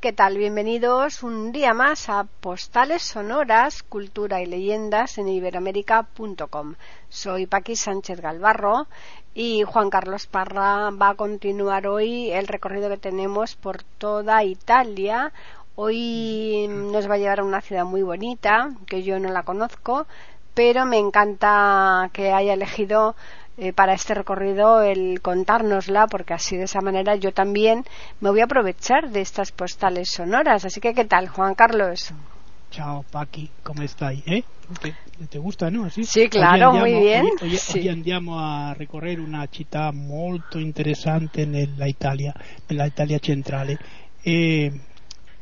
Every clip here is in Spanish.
¿Qué tal? Bienvenidos un día más a Postales Sonoras, Cultura y Leyendas en iberoamérica.com. Soy Paqui Sánchez Galvarro y Juan Carlos Parra va a continuar hoy el recorrido que tenemos por toda Italia. Hoy nos va a llevar a una ciudad muy bonita, que yo no la conozco, pero me encanta que haya elegido eh, para este recorrido el contárnosla, porque así de esa manera yo también me voy a aprovechar de estas postales sonoras. Así que, ¿qué tal, Juan Carlos? Ciao Paqui, ¿cómo estáis? Eh? ¿Te, gusta, no? Así? Sí, claro, muy bien. Hoy, sí. andiamo a recorrer una città molto interessante nella Italia, nella Italia centrale. E,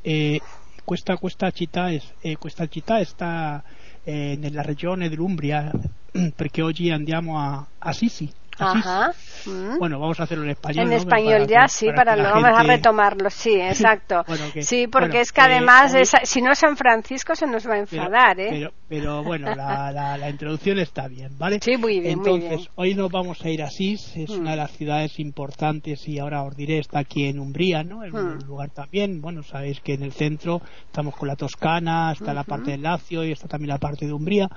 e questa, questa, città, è, questa città sta eh, nella regione dell'Umbria perché oggi andiamo a Ajá. Mm. Bueno, vamos a hacerlo en español. En español ya, sí, para, luego vamos a retomarlo, sí, exacto. sí, porque es que además, si no San Francisco se nos va a enfadar, ¿eh? Pero, pero bueno, la, la, introducción está bien, ¿vale? Sí, muy bien. Entonces, hoy nos vamos a ir a Sis, es una de mm. las ciudades importantes y ahora os diré, está aquí en Umbría, ¿no? En un mm. lugar también, bueno, sabéis que en el centro estamos con la Toscana, está la parte del Lacio y está también la parte de Umbría.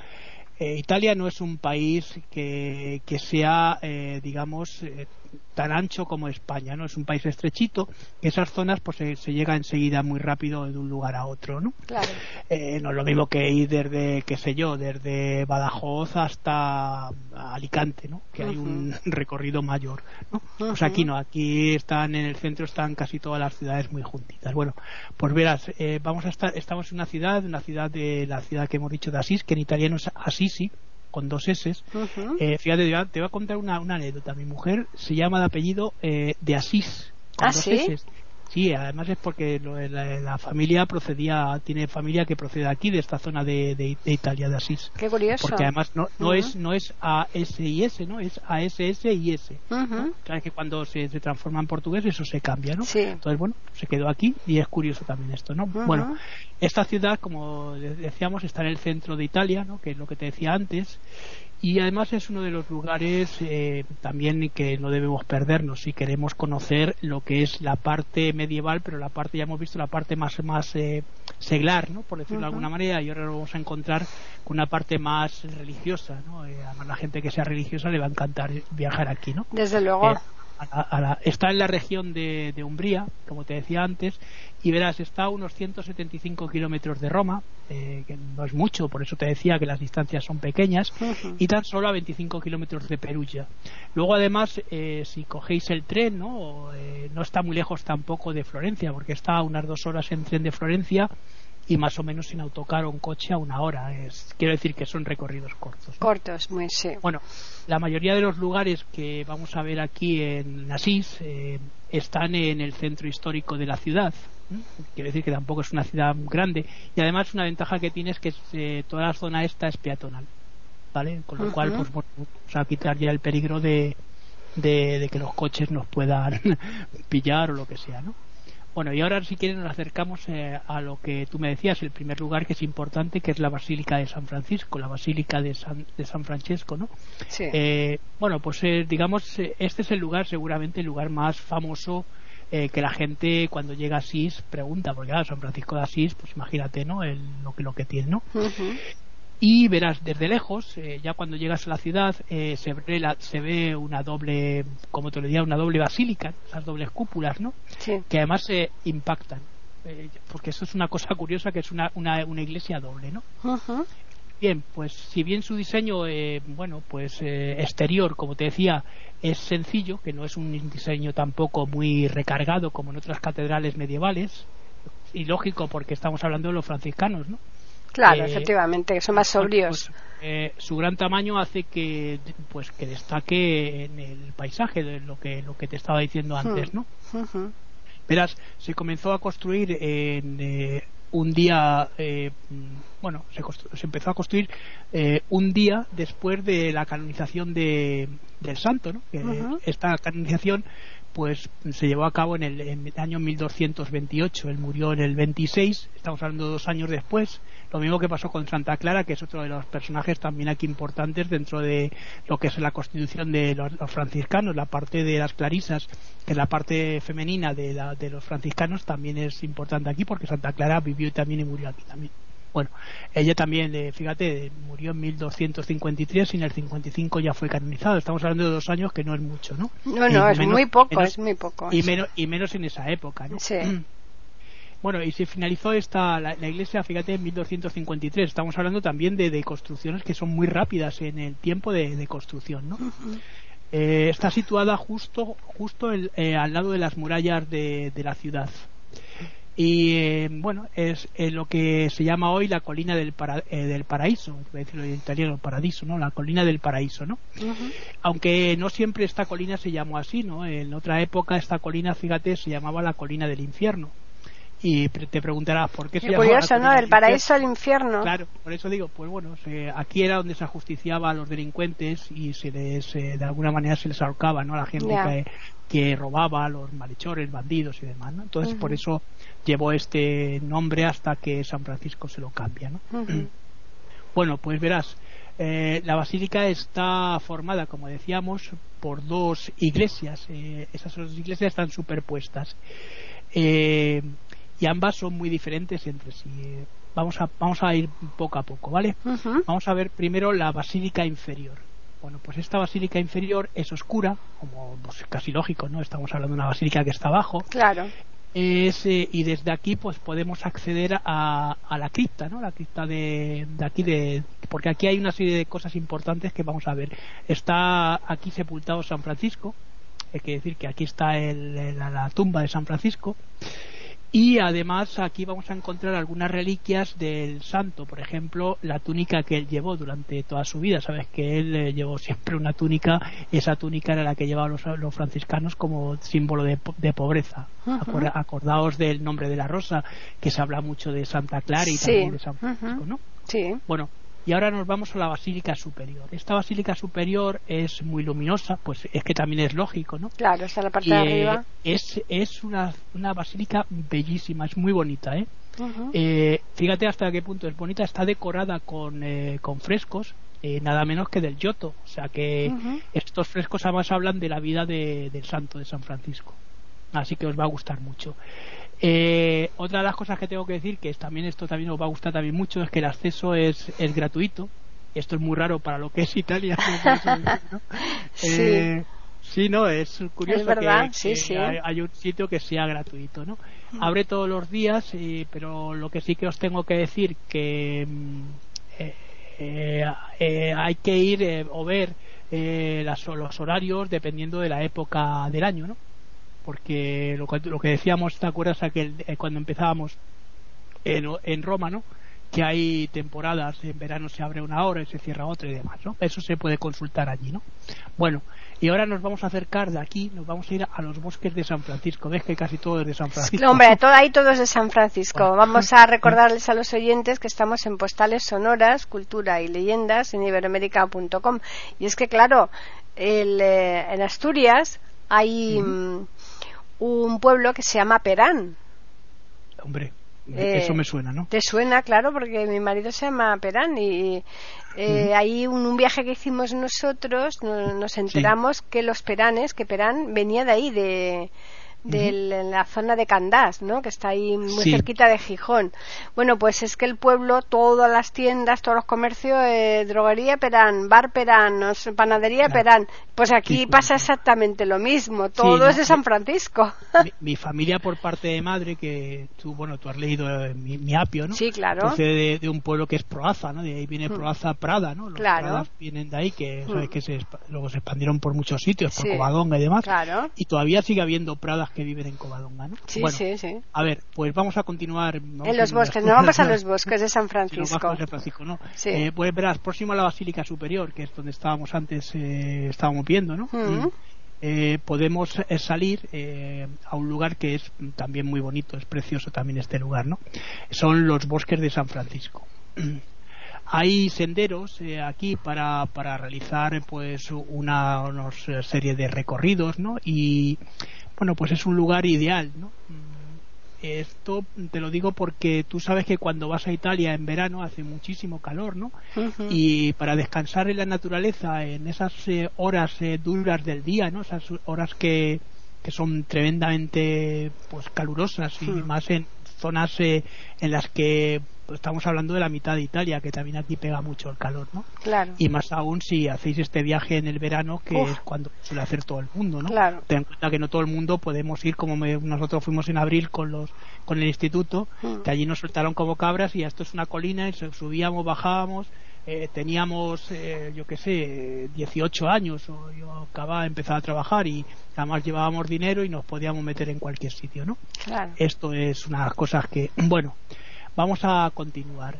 Eh, Italia no es un país que, que sea, eh, digamos, eh, tan ancho como España, ¿no? Es un país estrechito, que esas zonas pues se, llega enseguida muy rápido de un lugar a otro, ¿no? Claro. Eh, no es lo mismo que ir desde, qué sé yo, desde Badajoz hasta Alicante, ¿no? Que hay un recorrido mayor, ¿no? Pues aquí no, aquí están en el centro están casi todas las ciudades muy juntitas. Bueno, pues verás, eh, vamos a estar, estamos en una ciudad, una ciudad de la ciudad que hemos dicho de Asís, que en italiano es Assisi, con dos S. Eh, fíjate, te voy, a, contar una, anécdota. Mi mujer se llama de apellido eh, de Asís, con ¿Ah, dos ¿sí? Sí, además es porque la, familia procedía, tiene familia que procede aquí, de esta zona de, de, Italia, de Asís. Qué curioso. Porque además no, no es no es AS y S, ¿no? Es ASS y S. Sabes que cuando se, se, transforma en portugués eso se cambia, ¿no? Sí. Entonces, bueno, se quedó aquí y es curioso también esto, ¿no? Bueno, esta ciudad, como decíamos, está en el centro de Italia, ¿no? Que es lo que te decía antes y además es uno de los lugares eh, también que no debemos perdernos si queremos conocer lo que es la parte medieval pero la parte ya hemos visto la parte más más eh, seglar no por decirlo de alguna manera y ahora lo vamos a encontrar con una parte más religiosa no eh, además la gente que sea religiosa le va a encantar viajar aquí no desde luego está en la región de, de, Umbría, como te decía antes, y verás, está a unos 175 kilómetros de Roma, eh, que no es mucho, por eso te decía que las distancias son pequeñas, y tan solo a 25 kilómetros de Perugia. Luego, además, eh, si cogéis el tren, ¿no? Eh, no está muy lejos tampoco de Florencia, porque está a unas dos horas en tren de Florencia y más o menos sin autocar o un coche a una hora. Es, quiero decir que son recorridos cortos. Cortos, muy sí. Bueno, la mayoría de los lugares que vamos a ver aquí en Asís eh, están en el centro histórico de la ciudad. Quiero decir que tampoco es una ciudad grande y además una ventaja que tiene es que eh, toda la zona esta es peatonal. ¿Vale? Con lo cual, pues, vamos a quitar ya el peligro de, de, de que los coches nos puedan pillar o lo que sea, ¿no? Bueno, y ahora si quieren nos acercamos eh, a lo que tú me decías, el primer lugar que es importante, que es la Basílica de San Francisco, la Basílica de San, de San Francesco, ¿no? Sí. Eh, bueno, pues eh, digamos, este es el lugar, seguramente el lugar más famoso que la gente cuando llega a Asís pregunta, porque claro, San Francisco de Asís, pues imagínate, ¿no? El, lo, que, lo que tiene, ¿no? Y verás desde lejos, eh, ya cuando llegas a la ciudad, eh, se, ve se ve una doble, como te lo diría, una doble basílica, esas dobles cúpulas, ¿no? Que además se impactan, eh, porque eso es una cosa curiosa, que es una, una, una iglesia doble, ¿no? Bien, pues si bien su diseño, bueno, pues exterior, como te decía, es sencillo, que no es un diseño tampoco muy recargado como en otras catedrales medievales, y lógico porque estamos hablando de los franciscanos, ¿no? Claro, eh, efectivamente, que son más sobrios. Pues, eh, su gran tamaño hace que pues que destaque en el paisaje de lo que lo que te estaba diciendo antes, hmm. ¿no? Verás, se comenzó a construir en, eh, un día, eh, bueno, se, se, empezó a construir eh, un día después de la canonización de, del santo, ¿no? Esta canonización pues se llevó a cabo en el, año 1228. Él murió en el 26, estamos hablando de dos años después. Lo mismo que pasó con Santa Clara, que es otro de los personajes también aquí importantes dentro de lo que es la constitución de los, franciscanos. La parte de las clarisas, que es la parte femenina de, de los franciscanos, también es importante aquí porque Santa Clara vivió también y murió aquí también. Bueno, ella también, eh, fíjate, murió en 1253 y en el 55 ya fue canonizado. Estamos hablando de dos años que no es mucho, ¿no? No, no, es muy poco, es muy poco. Y menos, y menos en esa época, ¿no? Sí. Bueno, y se finalizó esta, la, iglesia, fíjate, en 1253. Estamos hablando también de, construcciones que son muy rápidas en el tiempo de, construcción, ¿no? Eh, está situada justo, justo eh, al lado de las murallas de, de la ciudad. Y eh, bueno es eh, lo que se llama hoy la colina del, eh, del paraíso. Voy a decirlo en italiano paradiso no la colina del paraíso no aunque no siempre esta colina se llamó así no en otra época esta colina fíjate se llamaba la colina del infierno y te preguntarás por qué se curioso, ¿no? Del paraíso al infierno. Claro, por eso digo, pues bueno, aquí era donde se ajusticiaba a los delincuentes y se les, de alguna manera se les ahorcaba, ¿no? A la gente que, que, robaba, a los malhechores, bandidos y demás, ¿no? Entonces, por eso llevó este nombre hasta que San Francisco se lo cambia. ¿no? Bueno, pues verás, eh, la basílica está formada, como decíamos, por dos iglesias. Eh, esas dos iglesias están superpuestas. Eh, y ambas son muy diferentes entre sí. Vamos a, vamos a ir poco a poco, ¿vale? Vamos a ver primero la basílica inferior. Bueno, pues esta basílica inferior es oscura, como pues, casi lógico, ¿no? Estamos hablando de una basílica que está abajo. Claro y desde aquí pues podemos acceder a, la cripta no la cripta de, aquí de porque aquí hay una serie de cosas importantes que vamos a ver está aquí sepultado San Francisco hay que decir que aquí está la tumba de San Francisco y además aquí vamos a encontrar algunas reliquias del santo, por ejemplo, la túnica que él llevó durante toda su vida. Sabes que él eh, llevó siempre una túnica, esa túnica era la que llevaban los, franciscanos como símbolo de, pobreza. Acordaos del nombre de la rosa, que se habla mucho de Santa Clara y también de San Francisco, ¿no? Sí. Bueno, y ahora nos vamos a la basílica superior. Esta basílica superior es muy luminosa, pues es que también es lógico, ¿no? Claro, está en la parte de arriba. Es, es una, una basílica bellísima, es muy bonita, ¿eh? ¿eh? fíjate hasta qué punto es bonita, está decorada con, eh, con frescos, eh, nada menos que del Giotto. O sea que estos frescos además hablan de la vida de, del santo de San Francisco. Así que os va a gustar mucho. Eh, otra de las cosas que tengo que decir, que también esto también os va a gustar también mucho, es que el acceso es, es gratuito. Esto es muy raro para lo que es Italia. sí. Eh, sí, no, es curioso que, sí, Hay, un sitio que sea gratuito, ¿no? Mm. Abre todos los días, pero lo que sí que os tengo que decir que mm, eh, eh, hay que ir o ver los horarios dependiendo de la época del año, ¿no? Porque lo, lo que decíamos, ¿te acuerdas aquel, eh, cuando empezábamos en, en Roma, ¿no? que hay temporadas, en verano se abre una hora y se cierra otra y demás, ¿no? Eso se puede consultar allí, ¿no? Bueno, y ahora nos vamos a acercar de aquí, nos vamos a ir a los bosques de San Francisco. Ves que casi todo es de San Francisco. hombre, todo, ahí todo es de San Francisco. Vamos a recordarles a los oyentes que estamos en postales sonoras, cultura y leyendas en iberoamérica.com. Y es que, claro, el, eh, en Asturias hay un pueblo que se llama Perán. Hombre, eh, eso me suena, ¿no? Te suena, claro, porque mi marido se llama Perán y eh, ahí un, un, viaje que hicimos nosotros nos enteramos que los Peranes, que Perán venía de ahí, de, de la zona de Candás, ¿no? Que está ahí muy cerquita de Gijón. Bueno, pues es que el pueblo, todas las tiendas, todos los comercios, eh, droguería Perán, bar Perán, panadería Perán. Pues aquí pasa exactamente lo mismo. Todo es de San Francisco. Mi, familia por parte de madre, que tú, bueno, tú has leído eh, mi, apio, ¿no? Sí, claro. Procede de, un pueblo que es Proaza, ¿no? De ahí viene mm. Proaza Prada, ¿no? Los claro. vienen de ahí, que, mm. que se, luego se expandieron por muchos sitios, por Covadonga y demás. Claro. Y todavía sigue habiendo Pradas que viven en Covadonga, ¿no? Sí, sí, sí. A ver, pues vamos a continuar. en los bosques, no vamos a los bosques de San Francisco. San Francisco, ¿no? Eh, pues verás, próximo a la Basílica Superior, que es donde estábamos antes, eh, estábamos viendo, ¿no? Mm. eh, podemos eh, salir eh, a un lugar que es también muy bonito, es precioso también este lugar, ¿no? Son los bosques de San Francisco. Hay senderos aquí para, para realizar pues una, serie de recorridos, ¿no? Y bueno, pues es un lugar ideal, ¿no? Esto te lo digo porque tú sabes que cuando vas a Italia en verano hace muchísimo calor, ¿no? Y para descansar en la naturaleza, en esas eh, horas eh, duras del día, ¿no? Esas horas que, que son tremendamente pues calurosas y más en zonas eh, en las que estamos hablando de la mitad de Italia, que también aquí pega mucho el calor, ¿no? Claro. Y más aún si hacéis este viaje en el verano, que es cuando suele hacer todo el mundo, ¿no? Claro. Ten en cuenta que no todo el mundo podemos ir como nosotros fuimos en abril con los con el instituto, mm. que allí nos soltaron como cabras y esto es una colina y subíamos, bajábamos. Eh, teníamos, eh, yo qué sé, 18 años, o yo acababa de empezar a trabajar y además llevábamos dinero y nos podíamos meter en cualquier sitio, ¿no? Claro. Esto es una de las cosas que, bueno, Vamos a continuar.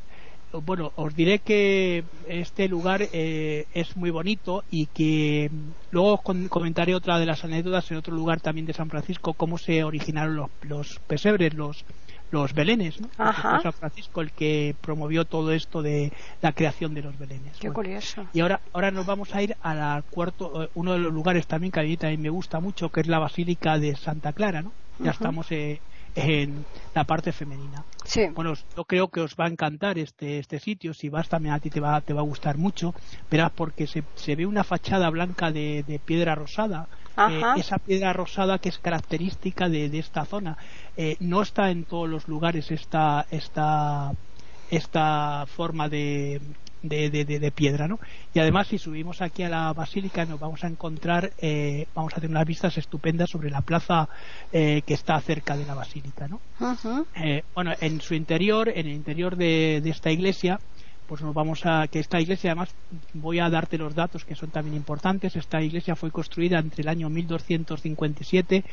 Bueno, os diré que este lugar eh, es muy bonito y que luego os comentaré otra de las anécdotas en otro lugar también de San Francisco, cómo se originaron los, los pesebres, los, los belenes, ¿no? San Francisco el que promovió todo esto de la creación de los belenes. Qué curioso. Y ahora, ahora nos vamos a ir a cuarto, eh, uno de los lugares también que a mí también me gusta mucho, que es la Basílica de Santa Clara, ¿no? Ya estamos eh, en la parte femenina. Bueno, yo creo que os va a encantar este, este sitio. Si vas también a ti te va, te va a gustar mucho. Verás, porque se, se ve una fachada blanca de, piedra rosada. Eh, esa piedra rosada que es característica de, de esta zona. Eh, no está en todos los lugares esta, esta, esta forma de, de, de, piedra, ¿no? Y además, si subimos aquí a la basílica, nos vamos a encontrar, eh, vamos a tener unas vistas estupendas sobre la plaza eh, que está cerca de la basílica, ¿no? Eh, bueno, en su interior, en el interior de, esta iglesia, pues nos vamos a que esta iglesia además voy a darte los datos que son también importantes esta iglesia fue construida entre el año 1257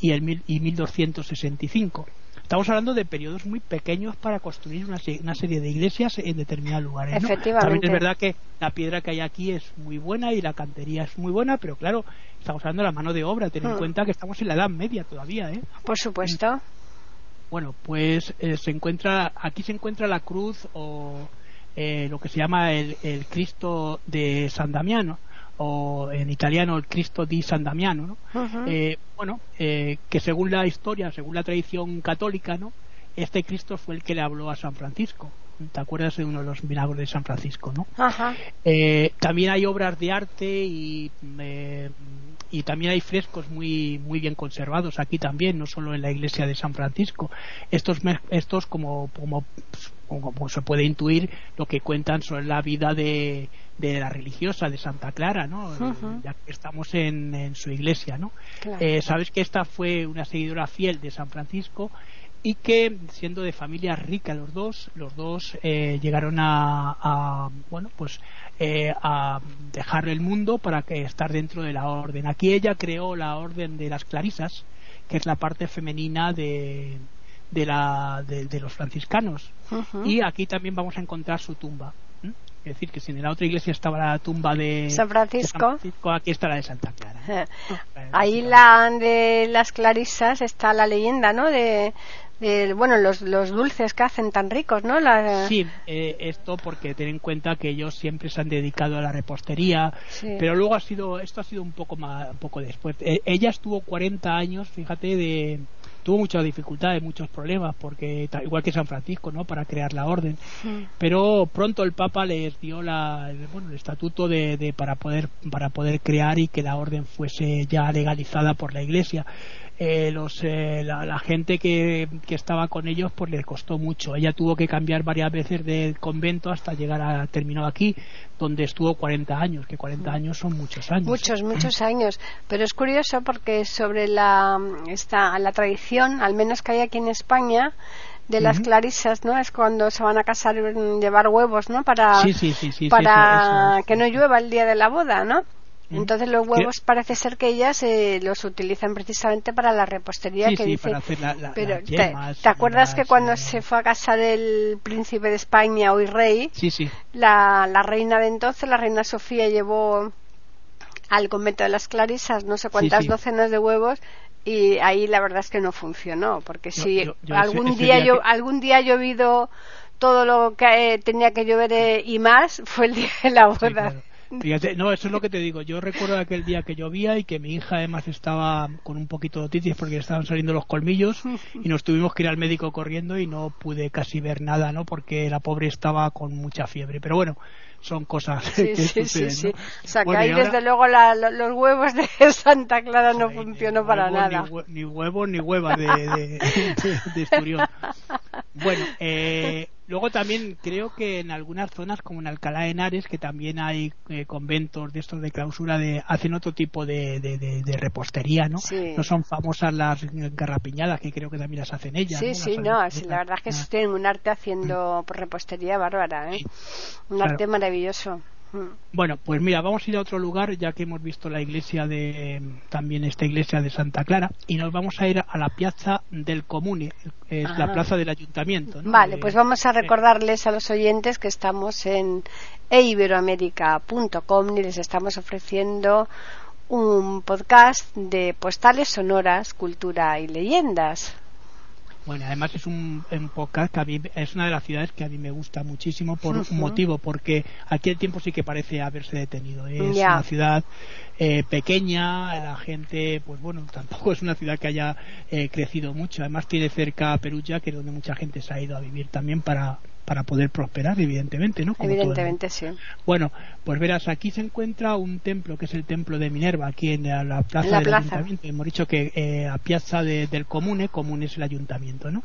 y el y 1265 Estamos hablando de periodos muy pequeños para construir una, serie de iglesias en determinados lugares. Efectivamente. También es verdad que la piedra que hay aquí es muy buena y la cantería es muy buena, pero claro, estamos hablando de la mano de obra. Ten en hmm. cuenta que estamos en la Edad Media todavía. ¿eh? Por supuesto. Bueno, pues eh, se encuentra aquí se encuentra la cruz o eh, lo que se llama el, el Cristo de San Damiano o en italiano el Cristo di San Damiano, ¿no? Eh, bueno, eh, que según la historia, según la tradición católica, ¿no? Este Cristo fue el que le habló a San Francisco. ¿Te acuerdas de uno de los milagros de San Francisco, no? Eh, también hay obras de arte y y también hay frescos muy muy bien conservados aquí también, no solo en la iglesia de San Francisco. Estos estos como como, como se puede intuir lo que cuentan sobre la vida de de la religiosa de Santa Clara, ¿no? Ya que estamos en, su iglesia, ¿no? Eh, sabes que esta fue una seguidora fiel de San Francisco y que siendo de familia rica los dos, los dos eh, llegaron a, bueno, pues eh, a dejar el mundo para que estar dentro de la orden. Aquí ella creó la orden de las clarisas, que es la parte femenina de, de, la, de, los franciscanos. Y aquí también vamos a encontrar su tumba. Es decir, que si en la otra iglesia estaba la tumba de San Francisco, aquí está la de Santa Clara. Ahí la de las clarisas está la leyenda, ¿no? De, bueno, los, los dulces que hacen tan ricos, ¿no? Sí, eh, esto porque ten en cuenta que ellos siempre se han dedicado a la repostería, pero luego ha sido, esto ha sido un poco más, un poco después. Eh, ella estuvo 40 años, fíjate, de tuvo muchas dificultades, muchos problemas, porque igual que San Francisco, ¿no? Para crear la orden. Pero pronto el Papa les dio la, el, bueno, el estatuto de, para poder para poder crear y que la orden fuese ya legalizada por la Iglesia. Eh, los, eh, la, gente que, que, estaba con ellos pues le costó mucho. Ella tuvo que cambiar varias veces de convento hasta llegar a terminó aquí, donde estuvo 40 años, que 40 años son muchos años. Muchos, muchos años. Pero es curioso porque sobre la, esta, la tradición, al menos que hay aquí en España, de las clarisas, ¿no? Es cuando se van a casar llevar huevos, ¿no? Para, para que no llueva el día de la boda, ¿no? Entonces los huevos parece ser que ellas eh, los utilizan precisamente para la repostería que dice. pero te, acuerdas que cuando se fue a casa del príncipe de España hoy rey, sí, sí. La, la reina de entonces, la reina Sofía llevó al convento de las Clarisas no sé cuántas docenas de huevos y ahí la verdad es que no funcionó porque si algún día algún día ha llovido todo lo que eh, tenía que llover eh, y más fue el día de la boda no, eso es lo que te digo. Yo recuerdo aquel día que llovía y que mi hija además estaba con un poquito de otitis porque estaban saliendo los colmillos y nos tuvimos que ir al médico corriendo y no pude casi ver nada, ¿no? Porque la pobre estaba con mucha fiebre. Pero bueno, son cosas que suceden, sí, O sea, que ahí desde luego los huevos de Santa Clara no funcionó para nada. Ni, huevos ni huevas de, de, Esturión. Bueno, eh, luego también creo que en algunas zonas como en Alcalá de Henares, que también hay eh, conventos de estos de clausura, de hacen otro tipo de, de repostería, ¿no? No son famosas las garrapiñadas, que creo que también las hacen ellas. Sí, sí, no, la verdad es que tienen un arte haciendo repostería bárbara, ¿eh? Un arte maravilloso bueno, pues mira, vamos a ir a otro lugar ya que hemos visto la iglesia de también esta iglesia de Santa Clara y nos vamos a ir a la piazza del Comune, es la plaza del ayuntamiento. Vale, pues vamos a recordarles a los oyentes que estamos en eiberoamerica.com y les estamos ofreciendo un podcast de postales sonoras, cultura y leyendas. Bueno, además es un, podcast que a mí es una de las ciudades que a mí me gusta muchísimo por un motivo, porque aquí el tiempo sí que parece haberse detenido. Es una ciudad eh, pequeña, la gente, pues bueno, tampoco es una ciudad que haya eh, crecido mucho. Además tiene cerca Perugia, que es donde mucha gente se ha ido a vivir también para, para poder prosperar, evidentemente, ¿no? evidentemente, sí. Bueno, pues verás, aquí se encuentra un templo que es el templo de Minerva, aquí en la, plaza del ayuntamiento. Hemos dicho que eh, a piazza del comune, comune es el ayuntamiento, ¿no?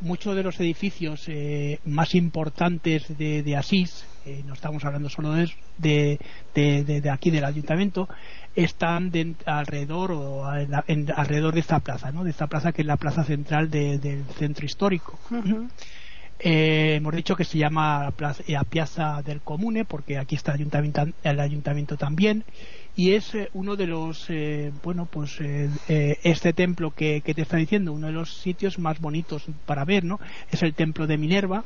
muchos de los edificios eh, más importantes de, Asís, eh, no estamos hablando solo de, de, de, aquí del ayuntamiento, están alrededor o alrededor de esta plaza, ¿no? De esta plaza que es la plaza central del centro histórico. Eh, hemos dicho que se llama la Piazza del Comune porque aquí está el ayuntamiento, también. Y es eh, uno de los eh, bueno pues este templo que, que, te está diciendo uno de los sitios más bonitos para ver no es el templo de Minerva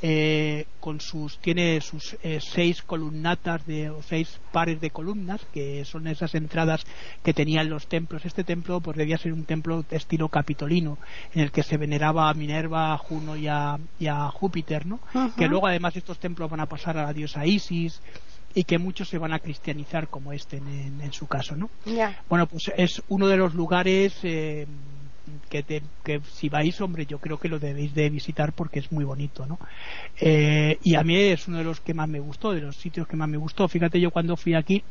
eh, con sus tiene sus eh, seis columnatas de o seis pares de columnas que son esas entradas que tenían los templos. Este templo pues debía ser un templo de estilo capitolino en el que se veneraba a Minerva a Juno y a, Júpiter no que luego además estos templos van a pasar a la diosa Isis y que muchos se van a cristianizar como este en, su caso no bueno pues es uno de los lugares eh, que, que, si vais, hombre, yo creo que lo debéis de visitar porque es muy bonito, ¿no? Eh, y a mí es uno de los que más me gustó, de los sitios que más me gustó. Fíjate, yo cuando fui aquí,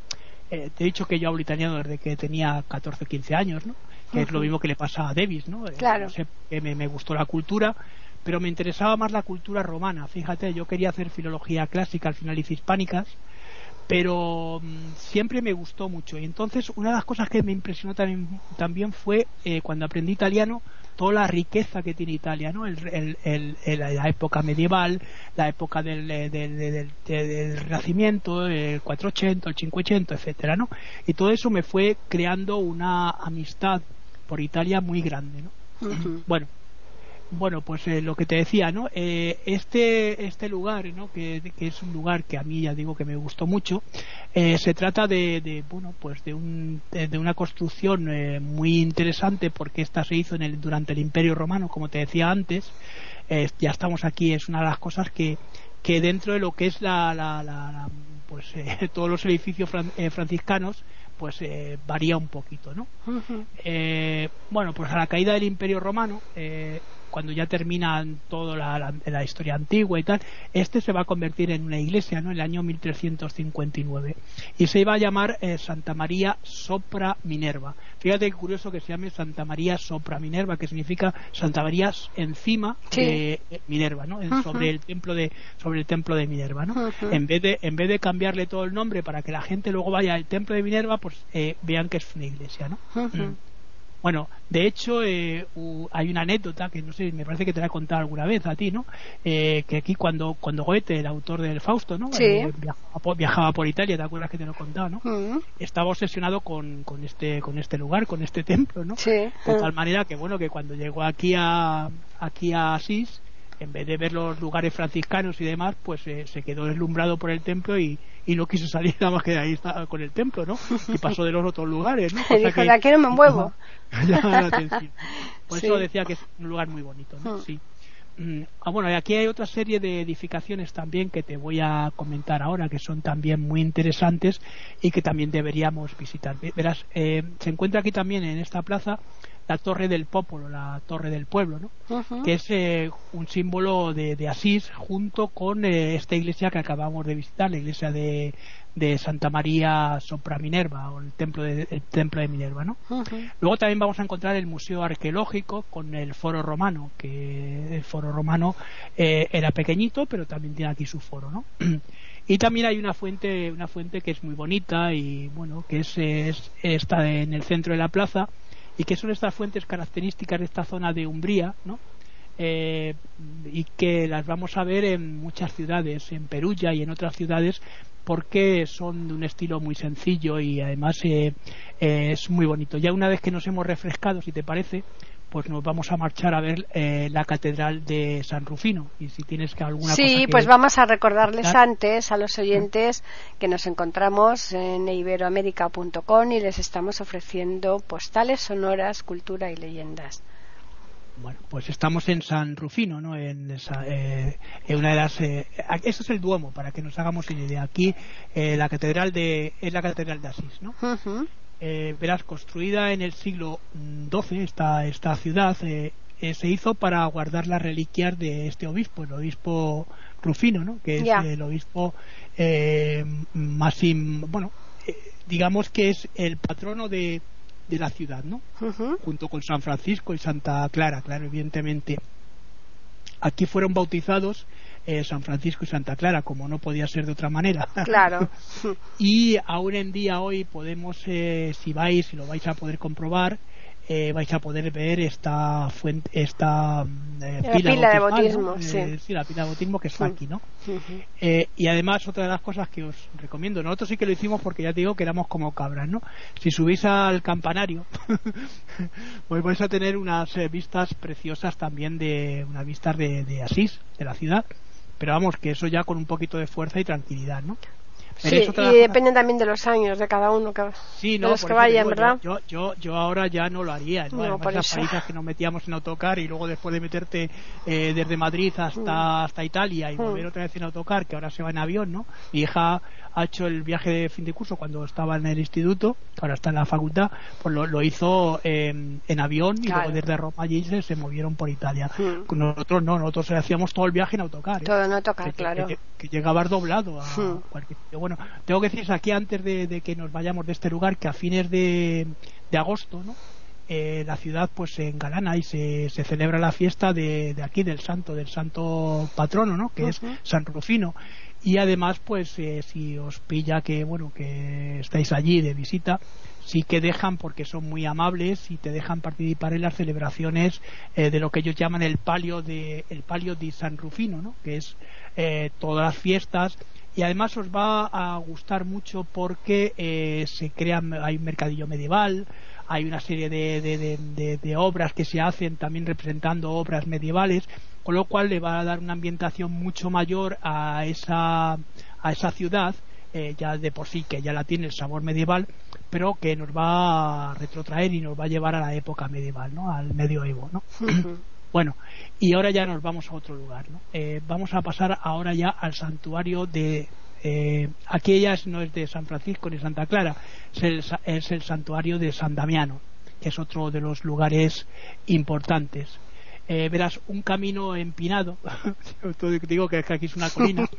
eh, te he dicho que yo hablo italiano desde que tenía 14 o 15 años, ¿no? Que es lo mismo que le pasa a Davis, ¿no? Eh, claro. que me, me gustó la cultura, pero me interesaba más la cultura romana. Fíjate, yo quería hacer filología clásica, al final hice hispánicas pero mm, siempre me gustó mucho y entonces una de las cosas que me impresionó también, también fue eh, cuando aprendí italiano toda la riqueza que tiene Italia, ¿no? El, el, la época medieval, la época del, del, del, del, Renacimiento, el 480, el 580, etcétera, ¿no? Y todo eso me fue creando una amistad por Italia muy grande, ¿no? Bueno, bueno, pues eh, lo que te decía, ¿no? Eh, este, este lugar, ¿no? Que, es un lugar que a mí ya digo que me gustó mucho, eh, se trata de, bueno, pues de, un, de, una construcción muy interesante porque esta se hizo en el, durante el Imperio Romano, como te decía antes. ya estamos aquí, es una de las cosas que, que dentro de lo que es la, la, pues todos los edificios franciscanos, pues varía un poquito, ¿no? bueno, pues a la caída del Imperio Romano, cuando ya termina toda la, historia antigua y tal, este se va a convertir en una iglesia, ¿no? En el año 1359. Y se iba a llamar eh, Santa María Sopra Minerva. Fíjate qué curioso que se llame Santa María Sopra Minerva, que significa Santa María encima de eh, Minerva, ¿no? Sobre el templo de sobre el templo de Minerva, ¿no? En vez de en vez de cambiarle todo el nombre para que la gente luego vaya al templo de Minerva, pues eh, vean que es una iglesia, ¿no? Bueno, de hecho, eh, hay una anécdota que no sé, me parece que te la he contado alguna vez a ti, ¿no? Eh, que aquí cuando, cuando Goethe, el autor del Fausto, ¿no? Eh, viajaba, por, Italia, ¿te acuerdas que te lo he contado, no? Mm. Estaba obsesionado con, con, este, con este lugar, con este templo, ¿no? De tal manera que, bueno, que cuando llegó aquí a, aquí a Asís, en vez de ver los lugares franciscanos y demás, pues eh, se quedó deslumbrado por el templo y, y no quiso salir nada más que ahí estaba con el templo, ¿no? Y pasó de los otros lugares, ¿no? Cosa dijo, de aquí no me muevo. Por eso decía que es un lugar muy bonito, ¿no? Hmm. Sí. Mm, ah, bueno, y aquí hay otra serie de edificaciones también que te voy a comentar ahora, que son también muy interesantes y que también deberíamos visitar. Verás, eh, se encuentra aquí también en esta plaza la Torre del Popolo, la Torre del Pueblo, ¿no? que es eh, un símbolo de, Asís junto con eh, esta iglesia que acabamos de visitar, la iglesia de, de Santa María Sopra Minerva o el templo de, el templo de Minerva. ¿no? Luego también vamos a encontrar el museo arqueológico con el foro romano, que el foro romano eh, era pequeñito, pero también tiene aquí su foro. ¿no? Y también hay una fuente, una fuente que es muy bonita y bueno, que es, es, está en el centro de la plaza y que son estas fuentes características de esta zona de Umbría, ¿no? Eh, y que las vamos a ver en muchas ciudades, en Perugia y en otras ciudades, porque son de un estilo muy sencillo y además eh, eh, es muy bonito. Ya una vez que nos hemos refrescado, si te parece, pues nos vamos a marchar a ver eh, la catedral de San Rufino y si tienes que alguna sí pues vamos a recordarles antes a los oyentes que nos encontramos en iberoamérica.com y les estamos ofreciendo postales sonoras cultura y leyendas bueno, pues estamos en San Rufino, ¿no? En, esa, eh, en una de las. Eh, eso es el Duomo, para que nos hagamos idea. Aquí eh, la catedral de es la catedral de Asís, ¿no? Eh, verás, construida en el siglo XII, esta, esta ciudad eh, eh, se hizo para guardar las reliquias de este obispo, el obispo Rufino, ¿no? que es el obispo más, bueno, digamos que es el patrono de, de la ciudad, ¿no? Junto con San Francisco y Santa Clara, claro, evidentemente. Aquí fueron bautizados eh, San Francisco y Santa Clara, como no podía ser de otra manera. Claro. y aún en día hoy podemos, eh, si vais, si lo vais a poder comprobar, eh, vais a poder ver esta fuente, esta eh, pila, de bautismo, eh, sí. la pila de bautismo que está aquí, ¿no? y además otra de las cosas que os recomiendo, nosotros sí que lo hicimos porque ya te digo que éramos como cabras, ¿no? Si subís al campanario, pues vais a tener unas vistas preciosas también de unas vistas de, de Asís, de la ciudad, pero vamos que eso ya con un poquito de fuerza y tranquilidad, ¿no? Sí, y depende también de los años de cada uno que, sí, no, los que vayan, ¿verdad? Yo, yo, yo, ahora ya no lo haría. ¿no? Además, las países que nos metíamos en autocar y luego después de meterte eh, desde Madrid hasta, mm. hasta Italia y mm. volver otra vez en autocar, que ahora se va en avión, ¿no? Mi hija ha hecho el viaje de fin de curso cuando estaba en el instituto, ahora está en la facultad, pues lo, hizo en avión y luego desde Roma allí se, movieron por Italia. Hmm. Nosotros no, nosotros hacíamos todo el viaje en autocar. ¿eh? Todo en autocar, claro. Que, que, llegabas doblado a hmm. cualquier Bueno, tengo que decir aquí antes de, que nos vayamos de este lugar que a fines de, de agosto, ¿no? Eh, la ciudad pues se engalana y se, se celebra la fiesta de, de, aquí del santo, del santo patrono, ¿no? que es San Rufino y además pues eh, si os pilla que bueno que estáis allí de visita sí que dejan porque son muy amables y te dejan participar en las celebraciones eh, de lo que ellos llaman el palio de el palio de San Rufino ¿no? que es eh, todas las fiestas y además os va a gustar mucho porque se crea hay un mercadillo medieval hay una serie de, de, obras que se hacen también representando obras medievales, con lo cual le va a dar una ambientación mucho mayor a esa, a esa ciudad, eh, ya de por sí que ya la tiene el sabor medieval, pero que nos va a retrotraer y nos va a llevar a la época medieval, ¿no? al medioevo. ¿no? Bueno, y ahora ya nos vamos a otro lugar. ¿no? Eh, vamos a pasar ahora ya al santuario de eh, aquellas no es de San Francisco ni Santa Clara, es el, santuario de San Damiano, que es otro de los lugares importantes. Eh, verás un camino empinado, digo que aquí es una colina,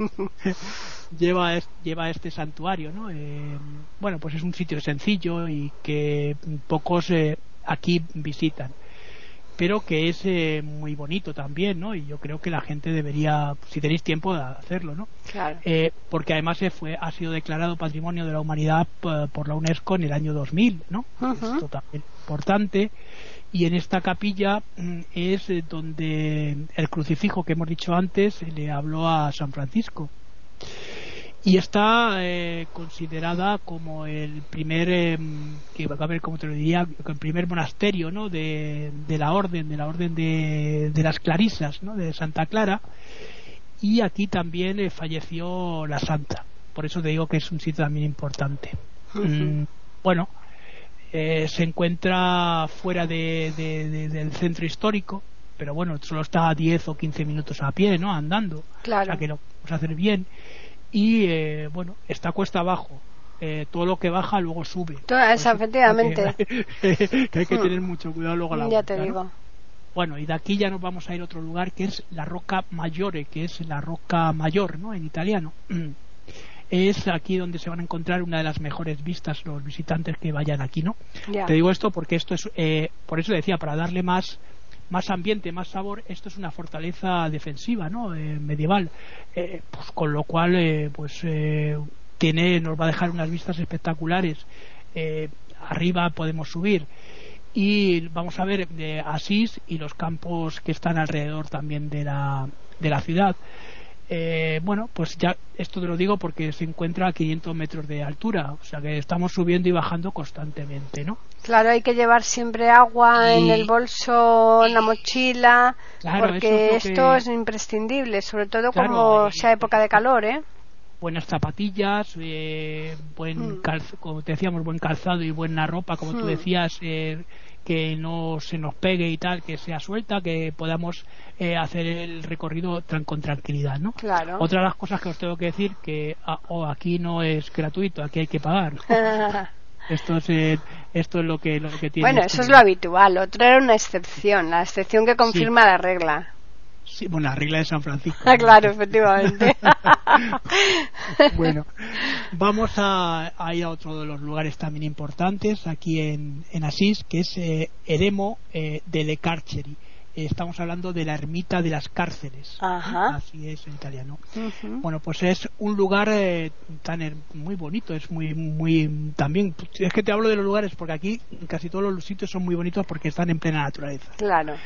lleva, lleva a este santuario, ¿no? Eh, bueno, pues es un sitio sencillo y que pocos aquí visitan pero que es eh, muy bonito también, ¿no? Y yo creo que la gente debería, si tenéis tiempo, de hacerlo, ¿no? Claro. Eh, porque además se fue, ha sido declarado Patrimonio de la Humanidad eh, por la UNESCO en el año 2000, ¿no? Esto también importante. Y en esta capilla mm, es donde el crucifijo que hemos dicho antes le habló a San Francisco. Y está eh, considerada como el primer em, que va a ver como te lo diría el primer monasterio ¿no? de, la orden de la orden de, las clarisas ¿no? de Santa Clara. Y aquí también eh, falleció la santa. Por eso te digo que es un sitio también importante. Mm, bueno eh, se encuentra fuera del centro histórico pero bueno solo está a 10 o 15 minutos a pie no andando. Claro. o sea que lo vamos a hacer bien y eh, bueno, está cuesta abajo. Eh, todo lo que baja luego sube. efectivamente. Que, hay que hmm. tener mucho cuidado luego a la Ya te digo. Bueno, y de aquí ya nos vamos a ir a otro lugar que es la Roca Maggiore, que es la Roca Mayor, ¿no? En italiano. Es aquí donde se van a encontrar una de las mejores vistas los visitantes que vayan aquí, ¿no? Te digo esto porque esto es, eh, por eso decía, para darle más más ambiente, más sabor, esto es una fortaleza defensiva, ¿no? Eh, medieval, eh, pues con lo cual, eh, pues tiene, nos va a dejar unas vistas espectaculares. arriba podemos subir y vamos a ver Asís y los campos que están alrededor también de la, de la ciudad. Eh, bueno, pues ya esto te lo digo porque se encuentra a 500 metros de altura, o sea que estamos subiendo y bajando constantemente, ¿no? Claro, hay que llevar siempre agua en el bolso, en la mochila, porque esto es imprescindible, sobre todo como sea época de calor, ¿eh? buenas zapatillas, eh, buen mm. como te decíamos, buen calzado y buena ropa, como tú mm. decías, eh, que no se nos pegue y tal, que sea suelta, que podamos eh, hacer el recorrido con tranquilidad, ¿no? Claro. Otra de las cosas que os tengo que decir que ah, oh, aquí no es gratuito, aquí hay que pagar. esto es eh, esto es lo que lo que tiene. Bueno, eso es lo habitual. Otro era una excepción, la excepción que confirma la regla. Sí, bueno, la regla de San Francisco. Ah, claro, efectivamente. bueno, vamos a, ir a otro de los lugares también importantes aquí en, en Asís, que es eh, Eremo eh, de Le Carceri. Eh, estamos hablando de la ermita de las cárceles. Así es en italiano. Bueno, pues es un lugar tan muy bonito, es muy, muy también. Es que te hablo de los lugares porque aquí casi todos los sitios son muy bonitos porque están en plena naturaleza. Claro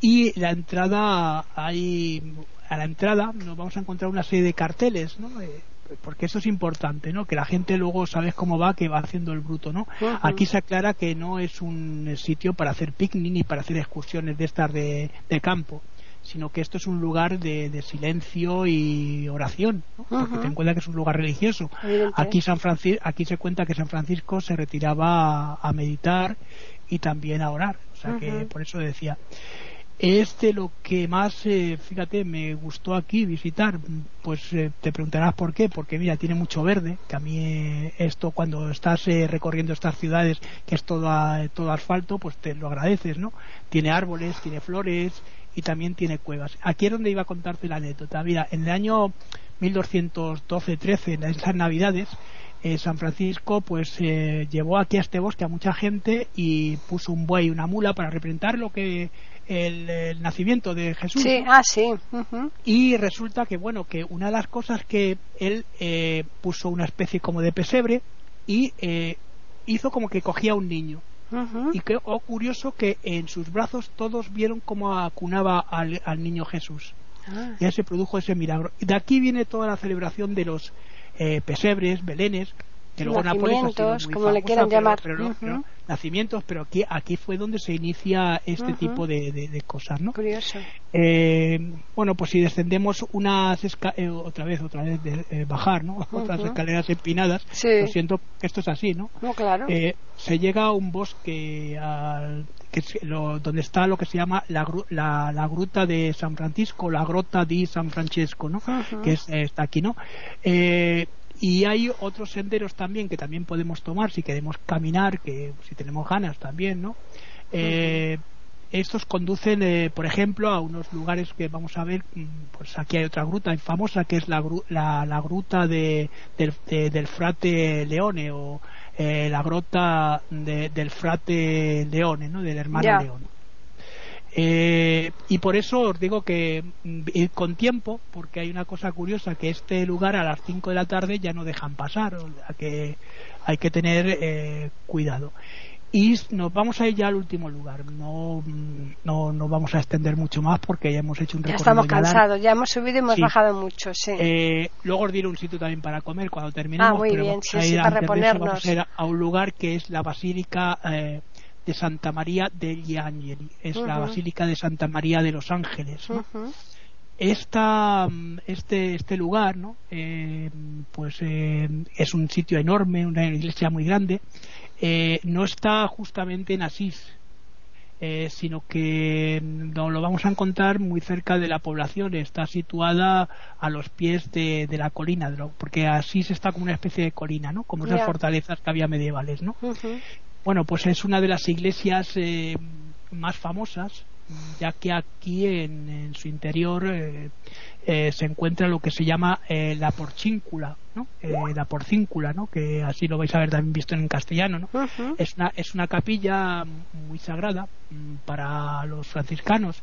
y la entrada hay a la entrada nos vamos a encontrar una serie de carteles ¿no? Eh, porque eso es importante ¿no? que la gente luego sabes cómo va que va haciendo el bruto no aquí se aclara que no es un sitio para hacer picnic ni para hacer excursiones de estas de, campo sino que esto es un lugar de, silencio y oración, ¿no? porque ten en cuenta que es un lugar religioso. Aquí, San Francisco, aquí se cuenta que San Francisco se retiraba a, meditar y también a orar, o sea que por eso decía. Este lo que más, eh, fíjate, me gustó aquí visitar, pues eh, te preguntarás por qué, porque mira, tiene mucho verde, que a mí eh, esto cuando estás recorriendo estas ciudades, que es todo, todo asfalto, pues te lo agradeces, ¿no? Tiene árboles, tiene flores y también tiene cuevas. Aquí es donde iba a contarte la anécdota. Mira, en el año 1212-13, en esas navidades, San Francisco pues llevó aquí a este bosque a mucha gente y puso un buey y una mula para representar lo que el, nacimiento de Jesús. Sí, ah, sí. Y resulta que, bueno, que una de las cosas que él eh, puso una especie como de pesebre y eh, hizo como que cogía a un niño. Y que oh, curioso que en sus brazos todos vieron cómo acunaba al, niño Jesús. Ah. Ya se produjo ese milagro. De aquí viene toda la celebración de los eh, pesebres, belenes, que luego Nacimientos, como le quieran llamar nacimientos, pero aquí, aquí fue donde se inicia este tipo de, cosas, ¿no? Curioso. Eh, bueno, pues si descendemos unas eh, otra vez, otra vez de eh, bajar, ¿no? Otras escaleras empinadas, lo siento esto es así, ¿no? No, claro. se llega a un bosque al, que donde está lo que se llama la, la, gruta de San Francisco, la grota di San Francesco, ¿no? Que es, está aquí, ¿no? Y hay otros senderos también que también podemos tomar si queremos caminar que si tenemos ganas también no eh, estos conducen eh, por ejemplo a unos lugares que vamos a ver mm, pues aquí hay otra gruta famosa que es la, la, gruta de, del frate Leone o eh, la grota del frate Leone no del hermano Leone eh, y por eso os digo que mm, ir con tiempo, porque hay una cosa curiosa, que este lugar a las 5 de la tarde ya no dejan pasar, o sea que hay que tener eh, cuidado. Y nos vamos a ir ya al último lugar. No, no, no vamos a extender mucho más porque ya hemos hecho un recorrido. Ya estamos cansados, ya hemos subido y hemos bajado mucho, sí. Eh, luego os diré un sitio también para comer cuando terminemos. Ah, muy bien, sí, sí, para reponernos. vamos a ir a un lugar que es la Basílica eh, de Santa María degli Angeli. Es la Basílica de Santa María de los Ángeles. Esta, este, este lugar ¿no? Eh, pues eh, es un sitio enorme, una iglesia muy grande. Eh, no está justamente en Asís, sino que no, lo vamos a encontrar muy cerca de la población. Está situada a los pies de, la colina, porque Asís está como una especie de colina, ¿no? como esas fortalezas que había medievales. ¿no? Bueno, pues es una de las iglesias más famosas ya que aquí en, su interior eh, eh, se encuentra lo que se llama eh, la porcíncula, ¿no? la porcíncula, ¿no? que así lo vais a ver también visto en castellano. ¿no? es, una, es una capilla muy sagrada mm, para los franciscanos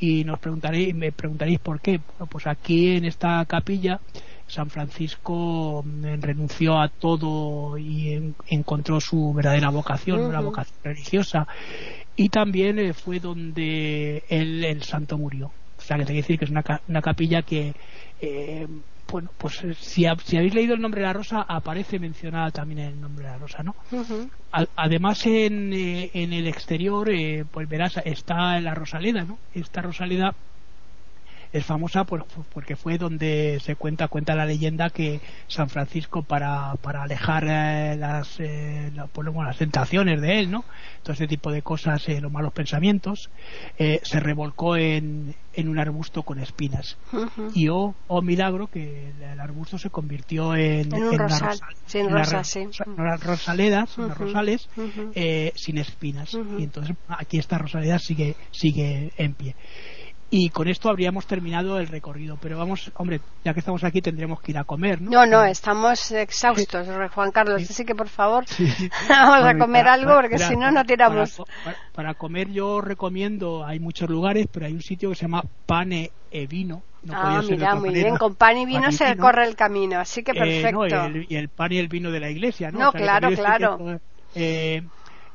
y nos preguntaréis, me preguntaréis por qué. pues aquí en esta capilla San Francisco mm, renunció a todo y encontró su verdadera vocación, una vocación religiosa y también eh, fue donde él, el santo murió. O sea, que te decir que es una, una capilla que, eh, bueno, pues eh, si, si, habéis leído el nombre de la rosa, aparece mencionada también el nombre de la rosa, ¿no? además, en, en, el exterior, pues verás, está la Rosaleda, ¿no? Esta Rosaleda es famosa porque fue donde se cuenta cuenta la leyenda que San Francisco para, para alejar eh, las, eh, las tentaciones de él no todo ese tipo de cosas eh, los malos pensamientos eh, se revolcó en, en un arbusto con espinas. Y oh, oh, milagro que el, arbusto se convirtió en, en, una rosal, unas rosaledas unas rosales sin espinas. Y entonces aquí esta rosaleda sigue sigue en pie y con esto habríamos terminado el recorrido. Pero vamos, hombre, ya que estamos aquí tendremos que ir a comer, ¿no? No, no, estamos exhaustos, Juan Carlos. Así que por favor, vamos a comer algo porque si no, no tiramos. Para, comer yo recomiendo, hay muchos lugares, pero hay un sitio que se llama Pane e Vino. ah, mira, muy bien, con pan y vino se corre el camino, así que perfecto. Eh, y, el, pan y el vino de la iglesia, ¿no? No, claro, claro. eh,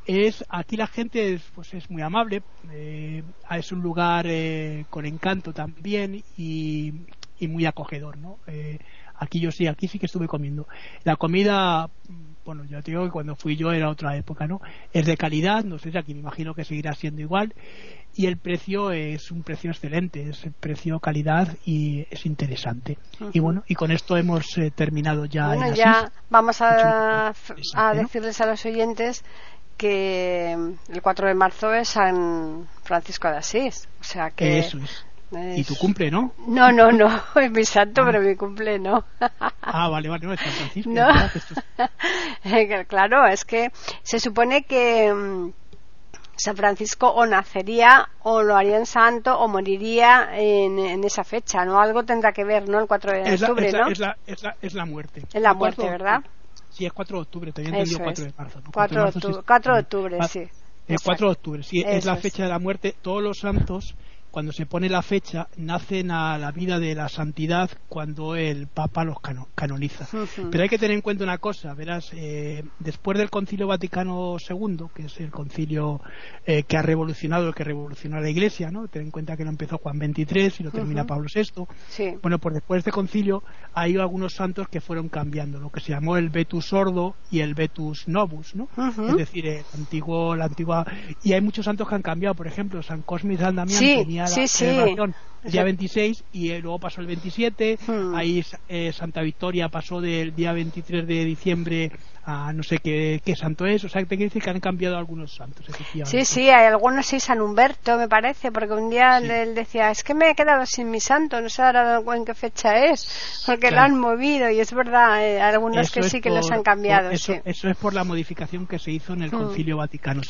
es aquí la gente es, pues es muy amable eh, es un lugar eh, con encanto también y, muy acogedor no eh, aquí yo sí aquí sí que estuve comiendo. La comida bueno yo te digo que cuando fui yo era otra época no es de calidad no sé si aquí me imagino que seguirá siendo igual y el precio es un precio excelente es precio calidad y es interesante. Y bueno y con esto hemos terminado ya bueno, ya vamos a, a decirles a los oyentes que el 4 de marzo es San Francisco de Asís. O sea que. Eso es. Y tu cumple, ¿no? No, no, no, es mi santo, ah. pero mi cumple no. ah, vale, vale, no, es San Francisco. No. claro, es que se supone que mm, San Francisco o nacería o lo haría en santo o moriría en, esa fecha, ¿no? Algo tendrá que ver, ¿no? El 4 de octubre, ¿no? Es la, es, la, es la muerte. Es la muerte, ¿verdad? Sí, es 4 de octubre, te había entendido 4 de marzo. ¿no? 4, de octubre, 4 de octubre, sí. El 4 de octubre, sí, es la fecha de la muerte. Todos los santos cuando se pone la fecha, nacen a la vida de la santidad cuando el Papa los canoniza. Pero hay que tener en cuenta una cosa, verás, eh, después del Concilio Vaticano II, que es el concilio eh, que ha revolucionado, el que revolucionó la Iglesia, ¿no? Ten en cuenta que lo empezó Juan XXIII y lo termina Pablo VI. Bueno, pues después de este concilio hay algunos santos que fueron cambiando, lo que se llamó el Vetus Sordo y el Vetus Novus, ¿no? Es decir, el antiguo, la antigua... Y hay muchos santos que han cambiado, por ejemplo, San Cosme y San Damián tenía sí, sí. día 26 y eh, luego pasó el 27. Hmm. Ahí eh, Santa Victoria pasó del día 23 de diciembre a no sé qué, qué santo es. O sea, te quiere decir que han cambiado algunos santos, Sí, sí, hay algunos, sí, San Humberto me parece, porque un día él decía, es que me he quedado sin mi santo, no sé ahora en qué fecha es, porque lo han movido y es verdad, eh, algunos que sí que los han cambiado. eso, eso es por la modificación que se hizo en el hmm. Concilio Vaticano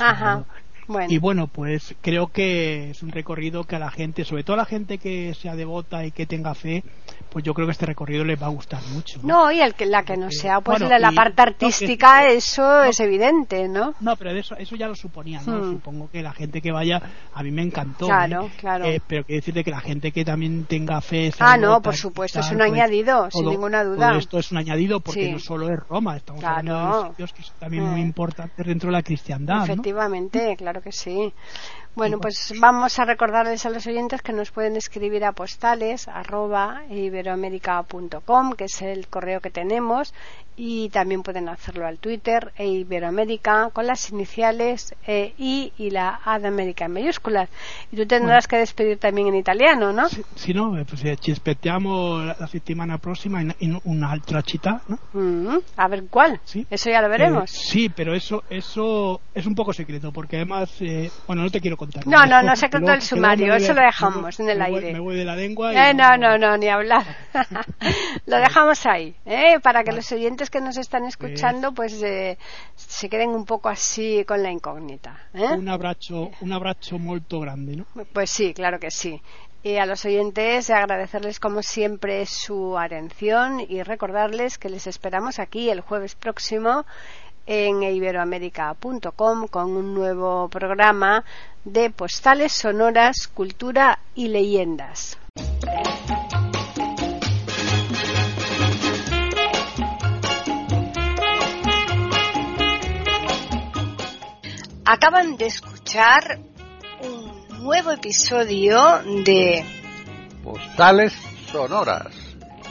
II. Y bueno, pues creo que es un recorrido que a la gente, sobre todo a la gente que sea devota y que tenga fe, pues yo creo que este recorrido les va a gustar mucho. No, y el que, la que no sea, pues la, parte artística, eso es evidente, ¿no? No, pero eso, eso ya lo suponía, ¿no? Hmm. Supongo que la gente que vaya, a mí me encantó. Claro, claro. Eh, pero quiero decirte que la gente que también tenga fe. Ah, no, por supuesto, es un pues, añadido, sin ninguna duda. esto es un añadido porque no solo es Roma, estamos hablando de sitios que son también muy hmm. importantes dentro de la cristiandad. Efectivamente, claro que sí. Bueno, pues vamos a recordarles a los oyentes que nos pueden escribir a postales arroba iberoamérica.com, que es el correo que tenemos, y también pueden hacerlo al Twitter e Iberoamérica con las iniciales e, I y la A de América en mayúsculas. Y tú tendrás que despedir también en italiano, ¿no? Sí, no, pues ci aspettiamo la settimana próxima en, una altra città, ¿no? Mm, a ver cuál. ¿Sí? Eso ya lo veremos. Eh, sí, pero eso eso es un poco secreto porque además, eh, bueno, no te quiero no, no, no, secreto el sumario, eso lo dejamos en el aire. Me voy de la lengua. Eh, no, no, no, ni hablar. lo dejamos ahí, ¿eh? para que los oyentes que nos están escuchando pues eh, se queden un poco así con la incógnita. ¿eh? Un abrazo, un abrazo muy grande, ¿no? Pues sí, claro que sí. Y a los oyentes agradecerles como siempre su atención y recordarles que les esperamos aquí el jueves próximo en iberoamérica.com con un nuevo programa de postales sonoras, cultura y leyendas. Acaban de escuchar un nuevo episodio de Postales Sonoras